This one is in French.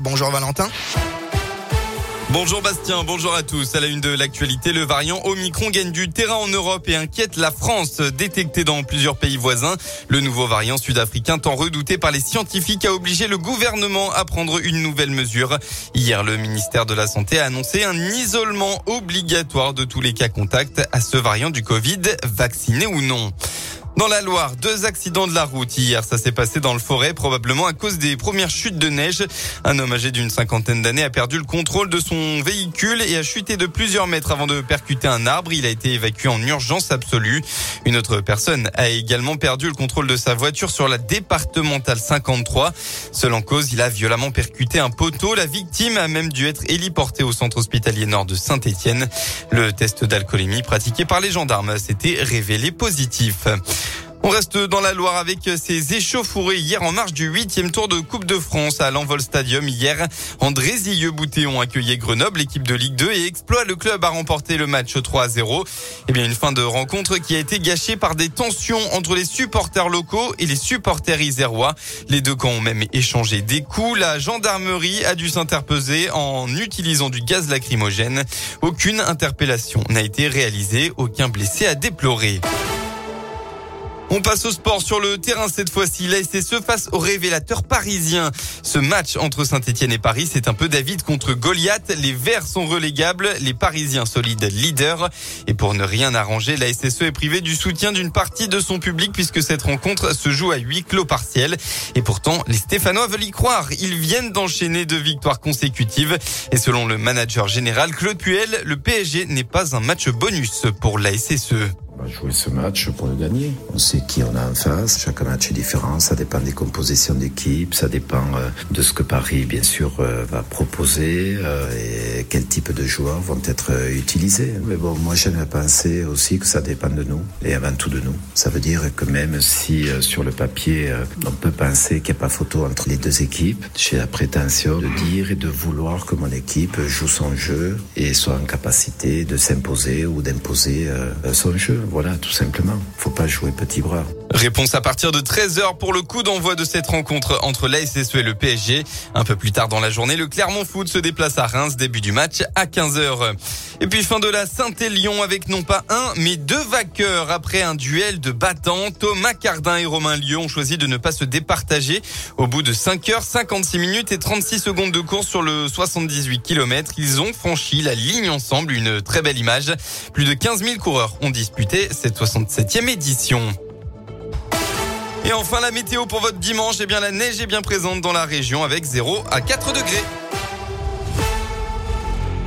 Bonjour Valentin. Bonjour Bastien, bonjour à tous. À la une de l'actualité, le variant Omicron gagne du terrain en Europe et inquiète la France. Détecté dans plusieurs pays voisins, le nouveau variant sud-africain tant redouté par les scientifiques a obligé le gouvernement à prendre une nouvelle mesure. Hier, le ministère de la Santé a annoncé un isolement obligatoire de tous les cas contacts à ce variant du Covid, vacciné ou non. Dans la Loire, deux accidents de la route hier. Ça s'est passé dans le forêt, probablement à cause des premières chutes de neige. Un homme âgé d'une cinquantaine d'années a perdu le contrôle de son véhicule et a chuté de plusieurs mètres avant de percuter un arbre. Il a été évacué en urgence absolue. Une autre personne a également perdu le contrôle de sa voiture sur la départementale 53. Seul en cause, il a violemment percuté un poteau. La victime a même dû être héliportée au centre hospitalier nord de Saint-Étienne. Le test d'alcoolémie pratiqué par les gendarmes s'était révélé positif. On reste dans la Loire avec ces échauffourées hier en marge du huitième tour de Coupe de France à l'Envol Stadium. Hier, André Zilleux-Boutéon accueillait Grenoble, l'équipe de Ligue 2 et Exploit le club a remporté le match 3 à 0. Eh bien, une fin de rencontre qui a été gâchée par des tensions entre les supporters locaux et les supporters isérois. Les deux camps ont même échangé des coups. La gendarmerie a dû s'interposer en utilisant du gaz lacrymogène. Aucune interpellation n'a été réalisée, aucun blessé à déplorer. On passe au sport sur le terrain cette fois-ci. La SSE face au révélateur parisien. Ce match entre Saint-Etienne et Paris, c'est un peu David contre Goliath. Les Verts sont relégables, les Parisiens solides leaders. Et pour ne rien arranger, la SSE est privée du soutien d'une partie de son public puisque cette rencontre se joue à huis clos partiel. Et pourtant, les Stéphanois veulent y croire. Ils viennent d'enchaîner deux victoires consécutives. Et selon le manager général Claude Puel, le PSG n'est pas un match bonus pour la SSE. Va jouer ce match pour le gagner. On sait qui on a en face. Chaque match est différent. Ça dépend des compositions d'équipe. Ça dépend euh, de ce que Paris, bien sûr, euh, va proposer euh, et quel type de joueurs vont être utilisés. Mais bon, moi, j'aime penser aussi que ça dépend de nous et avant tout de nous. Ça veut dire que même si sur le papier, on peut penser qu'il n'y a pas photo entre les deux équipes, j'ai la prétention de dire et de vouloir que mon équipe joue son jeu et soit en capacité de s'imposer ou d'imposer son jeu. Voilà, tout simplement. Faut pas jouer petit bras. Réponse à partir de 13h pour le coup d'envoi de cette rencontre entre la SSE et le PSG. Un peu plus tard dans la journée, le Clermont Foot se déplace à Reims, début du match à 15h. Et puis fin de la Saint-Élion avec non pas un, mais deux vainqueurs après un duel de battants. Thomas Cardin et Romain Lieu ont choisi de ne pas se départager. Au bout de 5 h 56 minutes et 36 secondes de course sur le 78 km, ils ont franchi la ligne ensemble. Une très belle image. Plus de 15 000 coureurs ont disputé cette 67e édition. Et enfin la météo pour votre dimanche, eh bien la neige est bien présente dans la région avec 0 à 4 degrés.